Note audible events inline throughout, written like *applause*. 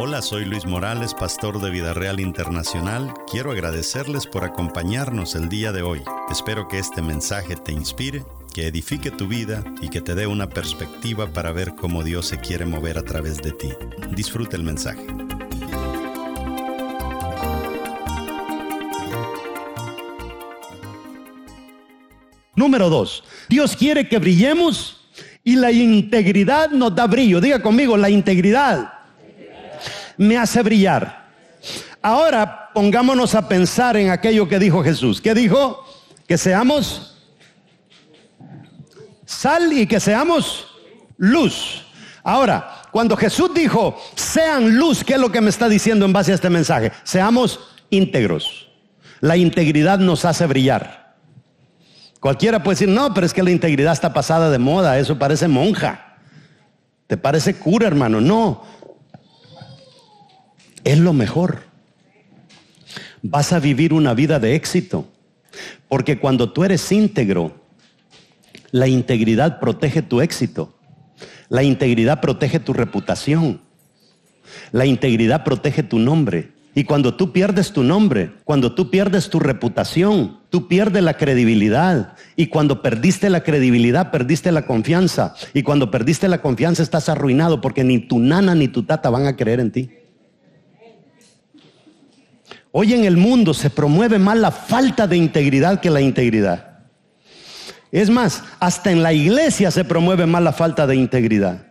Hola, soy Luis Morales, pastor de Vida Real Internacional. Quiero agradecerles por acompañarnos el día de hoy. Espero que este mensaje te inspire, que edifique tu vida y que te dé una perspectiva para ver cómo Dios se quiere mover a través de ti. Disfruta el mensaje. Número dos, Dios quiere que brillemos y la integridad nos da brillo. Diga conmigo, la integridad me hace brillar. Ahora pongámonos a pensar en aquello que dijo Jesús. ¿Qué dijo? Que seamos sal y que seamos luz. Ahora, cuando Jesús dijo, sean luz, ¿qué es lo que me está diciendo en base a este mensaje? Seamos íntegros. La integridad nos hace brillar. Cualquiera puede decir, no, pero es que la integridad está pasada de moda, eso parece monja. ¿Te parece cura, hermano? No. Es lo mejor. Vas a vivir una vida de éxito. Porque cuando tú eres íntegro, la integridad protege tu éxito. La integridad protege tu reputación. La integridad protege tu nombre. Y cuando tú pierdes tu nombre, cuando tú pierdes tu reputación, tú pierdes la credibilidad. Y cuando perdiste la credibilidad, perdiste la confianza. Y cuando perdiste la confianza, estás arruinado porque ni tu nana ni tu tata van a creer en ti. Hoy en el mundo se promueve más la falta de integridad que la integridad. Es más, hasta en la iglesia se promueve más la falta de integridad.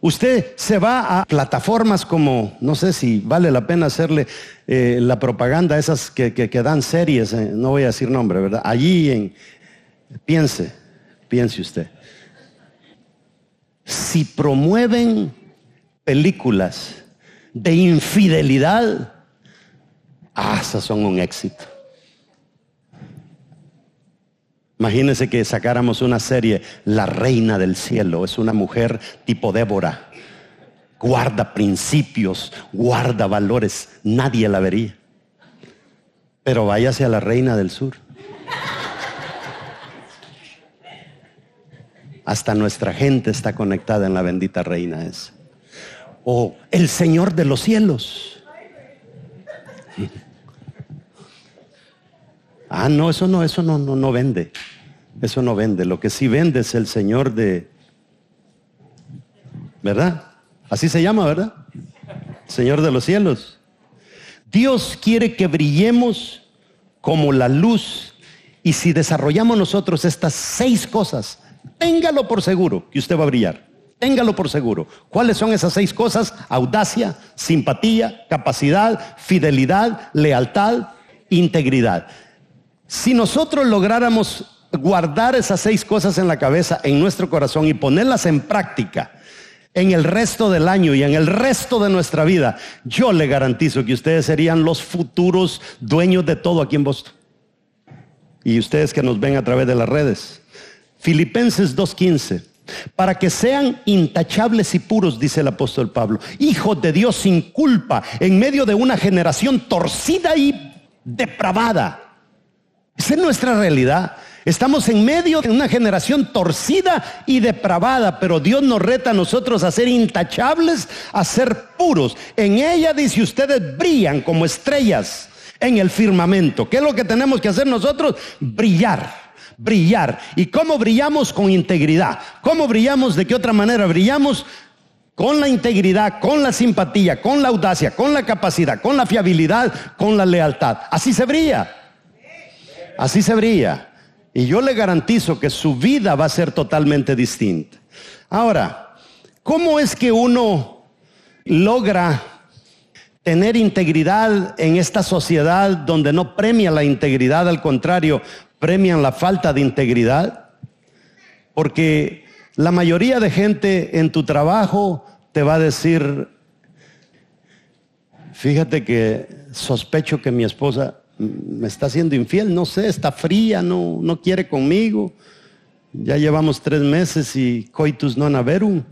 Usted se va a plataformas como, no sé si vale la pena hacerle eh, la propaganda a esas que, dan series, eh, no voy a decir nombre, ¿verdad? Allí en, piense, piense usted. Si promueven películas de infidelidad, ah, esas son un éxito. Imagínense que sacáramos una serie, La Reina del Cielo, es una mujer tipo Débora, guarda principios, guarda valores, nadie la vería. Pero váyase a la Reina del Sur. Hasta nuestra gente está conectada en la bendita Reina esa. O el Señor de los cielos. Ah, no, eso no, eso no, no, no vende. Eso no vende. Lo que sí vende es el Señor de... ¿Verdad? Así se llama, ¿verdad? Señor de los cielos. Dios quiere que brillemos como la luz. Y si desarrollamos nosotros estas seis cosas, téngalo por seguro que usted va a brillar. Téngalo por seguro. ¿Cuáles son esas seis cosas? Audacia, simpatía, capacidad, fidelidad, lealtad, integridad. Si nosotros lográramos guardar esas seis cosas en la cabeza, en nuestro corazón y ponerlas en práctica en el resto del año y en el resto de nuestra vida, yo le garantizo que ustedes serían los futuros dueños de todo aquí en Boston. Y ustedes que nos ven a través de las redes. Filipenses 2.15. Para que sean intachables y puros, dice el apóstol Pablo, hijos de Dios sin culpa, en medio de una generación torcida y depravada. Esa es nuestra realidad. Estamos en medio de una generación torcida y depravada, pero Dios nos reta a nosotros a ser intachables, a ser puros. En ella dice ustedes brillan como estrellas en el firmamento. ¿Qué es lo que tenemos que hacer nosotros? Brillar. Brillar. ¿Y cómo brillamos? Con integridad. ¿Cómo brillamos? ¿De qué otra manera? Brillamos con la integridad, con la simpatía, con la audacia, con la capacidad, con la fiabilidad, con la lealtad. Así se brilla. Así se brilla. Y yo le garantizo que su vida va a ser totalmente distinta. Ahora, ¿cómo es que uno logra tener integridad en esta sociedad donde no premia la integridad, al contrario, premian la falta de integridad? Porque la mayoría de gente en tu trabajo te va a decir, fíjate que sospecho que mi esposa me está haciendo infiel, no sé, está fría, no, no quiere conmigo. Ya llevamos tres meses y coitus non haberum.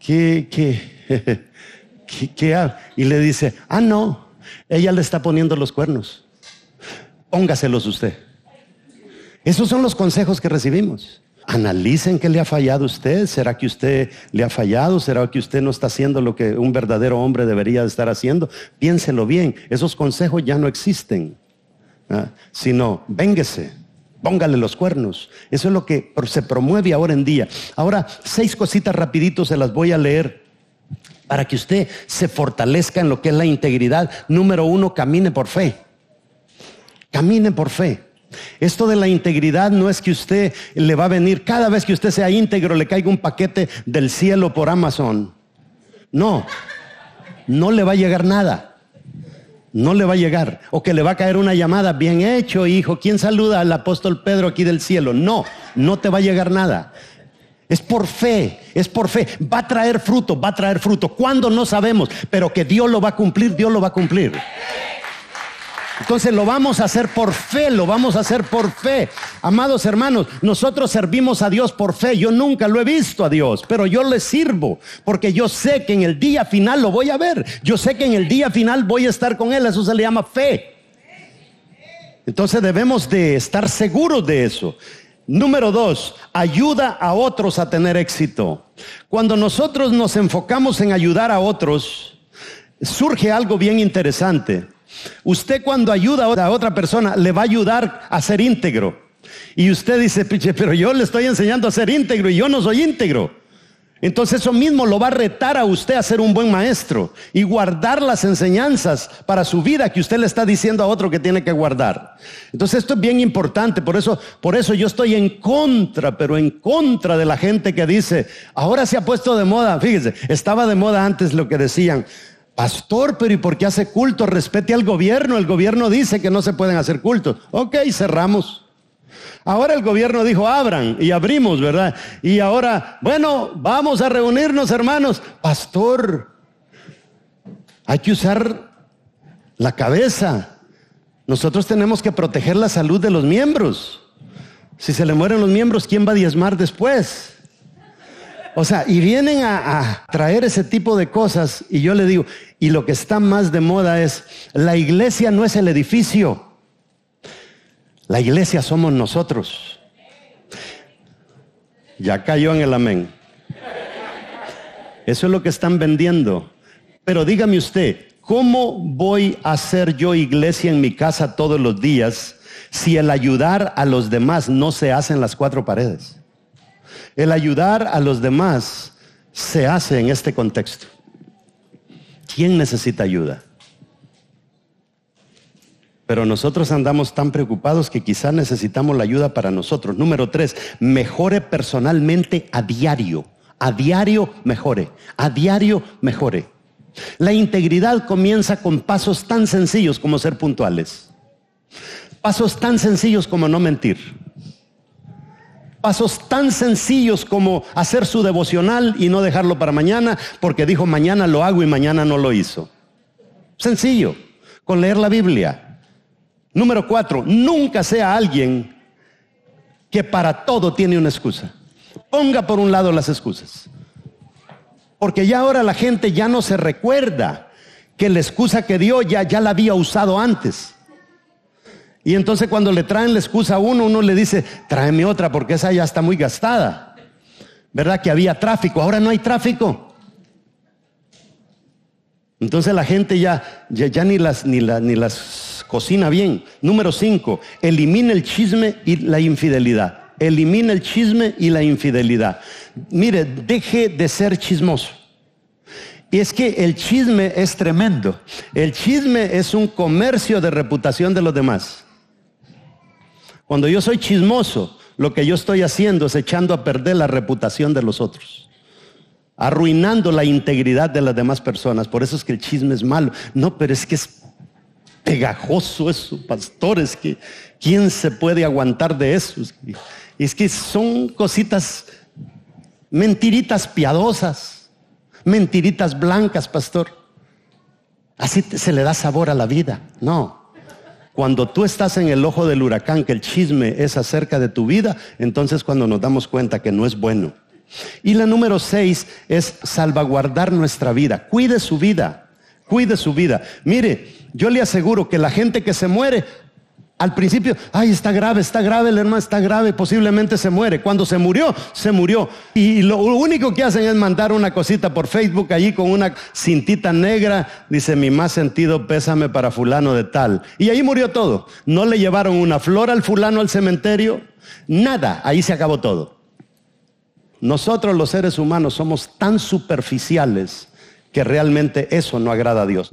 ¿Qué, qué, *laughs* qué, qué Y le dice, ah, no, ella le está poniendo los cuernos. Póngaselos usted. Esos son los consejos que recibimos. Analicen qué le ha fallado a usted. ¿Será que usted le ha fallado? ¿Será que usted no está haciendo lo que un verdadero hombre debería estar haciendo? Piénselo bien. Esos consejos ya no existen. ¿ah? Sino, véngase, póngale los cuernos. Eso es lo que se promueve ahora en día. Ahora, seis cositas rapiditos se las voy a leer para que usted se fortalezca en lo que es la integridad. Número uno, camine por fe. Camine por fe. Esto de la integridad no es que usted le va a venir, cada vez que usted sea íntegro, le caiga un paquete del cielo por Amazon. No, no le va a llegar nada. No le va a llegar. O que le va a caer una llamada, bien hecho, hijo. ¿Quién saluda al apóstol Pedro aquí del cielo? No, no te va a llegar nada. Es por fe, es por fe. Va a traer fruto, va a traer fruto. ¿Cuándo? No sabemos, pero que Dios lo va a cumplir, Dios lo va a cumplir. Entonces lo vamos a hacer por fe, lo vamos a hacer por fe. Amados hermanos, nosotros servimos a Dios por fe. Yo nunca lo he visto a Dios, pero yo le sirvo porque yo sé que en el día final lo voy a ver. Yo sé que en el día final voy a estar con Él. Eso se le llama fe. Entonces debemos de estar seguros de eso. Número dos, ayuda a otros a tener éxito. Cuando nosotros nos enfocamos en ayudar a otros, surge algo bien interesante. Usted cuando ayuda a otra persona le va a ayudar a ser íntegro. Y usted dice, pero yo le estoy enseñando a ser íntegro y yo no soy íntegro. Entonces eso mismo lo va a retar a usted a ser un buen maestro y guardar las enseñanzas para su vida que usted le está diciendo a otro que tiene que guardar. Entonces esto es bien importante, por eso, por eso yo estoy en contra, pero en contra de la gente que dice, ahora se ha puesto de moda, fíjese, estaba de moda antes lo que decían, Pastor, pero ¿y por qué hace culto? Respete al gobierno. El gobierno dice que no se pueden hacer cultos. Ok, cerramos. Ahora el gobierno dijo, abran y abrimos, ¿verdad? Y ahora, bueno, vamos a reunirnos, hermanos. Pastor, hay que usar la cabeza. Nosotros tenemos que proteger la salud de los miembros. Si se le mueren los miembros, ¿quién va a diezmar después? O sea, y vienen a, traer ese tipo de cosas y yo le digo, y lo que está más de moda es, la iglesia no es el edificio, la iglesia somos nosotros. Ya cayó en el amén. Eso es lo que están vendiendo. Pero dígame usted, ¿cómo voy a hacer yo iglesia en mi casa todos los días si el ayudar a los demás no se hace en las cuatro paredes? El ayudar a los demás se hace en este contexto. ¿Quién necesita ayuda? Pero nosotros andamos tan preocupados que quizás necesitamos la ayuda para nosotros. Número tres, mejore personalmente a diario. A diario mejore. A diario mejore. La integridad comienza con pasos tan sencillos como ser puntuales. Pasos tan sencillos como no mentir. Pasos tan sencillos como hacer su devocional y no dejarlo para mañana porque dijo mañana lo hago y mañana no lo hizo. Sencillo, con leer la Biblia. Número cuatro, nunca sea alguien que para todo tiene una excusa. Ponga por un lado las excusas. Porque ya ahora la gente ya no se recuerda que la excusa que dio ya, ya la había usado antes. Y entonces cuando le traen la excusa a uno, uno le dice, tráeme otra porque esa ya está muy gastada. ¿Verdad que había tráfico? Ahora no hay tráfico. Entonces la gente ya, ya, ni, las, ni, ni las cocina bien. Número cinco, elimina el chisme y la infidelidad. Elimina el chisme y la infidelidad. Mire, deje de ser chismoso. Y es que el chisme es tremendo. El chisme es un comercio de reputación de los demás. Cuando yo soy chismoso, lo que yo estoy haciendo es echando a perder la reputación de los otros, arruinando la integridad de las demás personas. Por eso es que el chisme es malo. No, pero es que es pegajoso eso, pastores, que quién se puede aguantar de eso. Es que son cositas, mentiritas piadosas, mentiritas blancas, pastor. Así se le da sabor a la vida. No, cuando tú estás en el ojo del huracán, que el chisme es acerca de tu vida, entonces cuando nos damos cuenta que no es bueno. Y la número seis es salvaguardar nuestra vida. Cuide su vida, cuide su vida. Mire, yo le aseguro que la gente que se muere Al principio, ay, está grave, está grave, el hermano está grave, posiblemente se muere. Cuando se murió, se murió. Y lo único que hacen es mandar una cosita por Facebook allí con una cintita negra. Dice, mi más sentido pésame para fulano de tal. Y ahí murió todo. No le llevaron una flor al fulano al cementerio. Nada, ahí se acabó todo. Nosotros los seres humanos somos tan superficiales que realmente eso no agrada a Dios.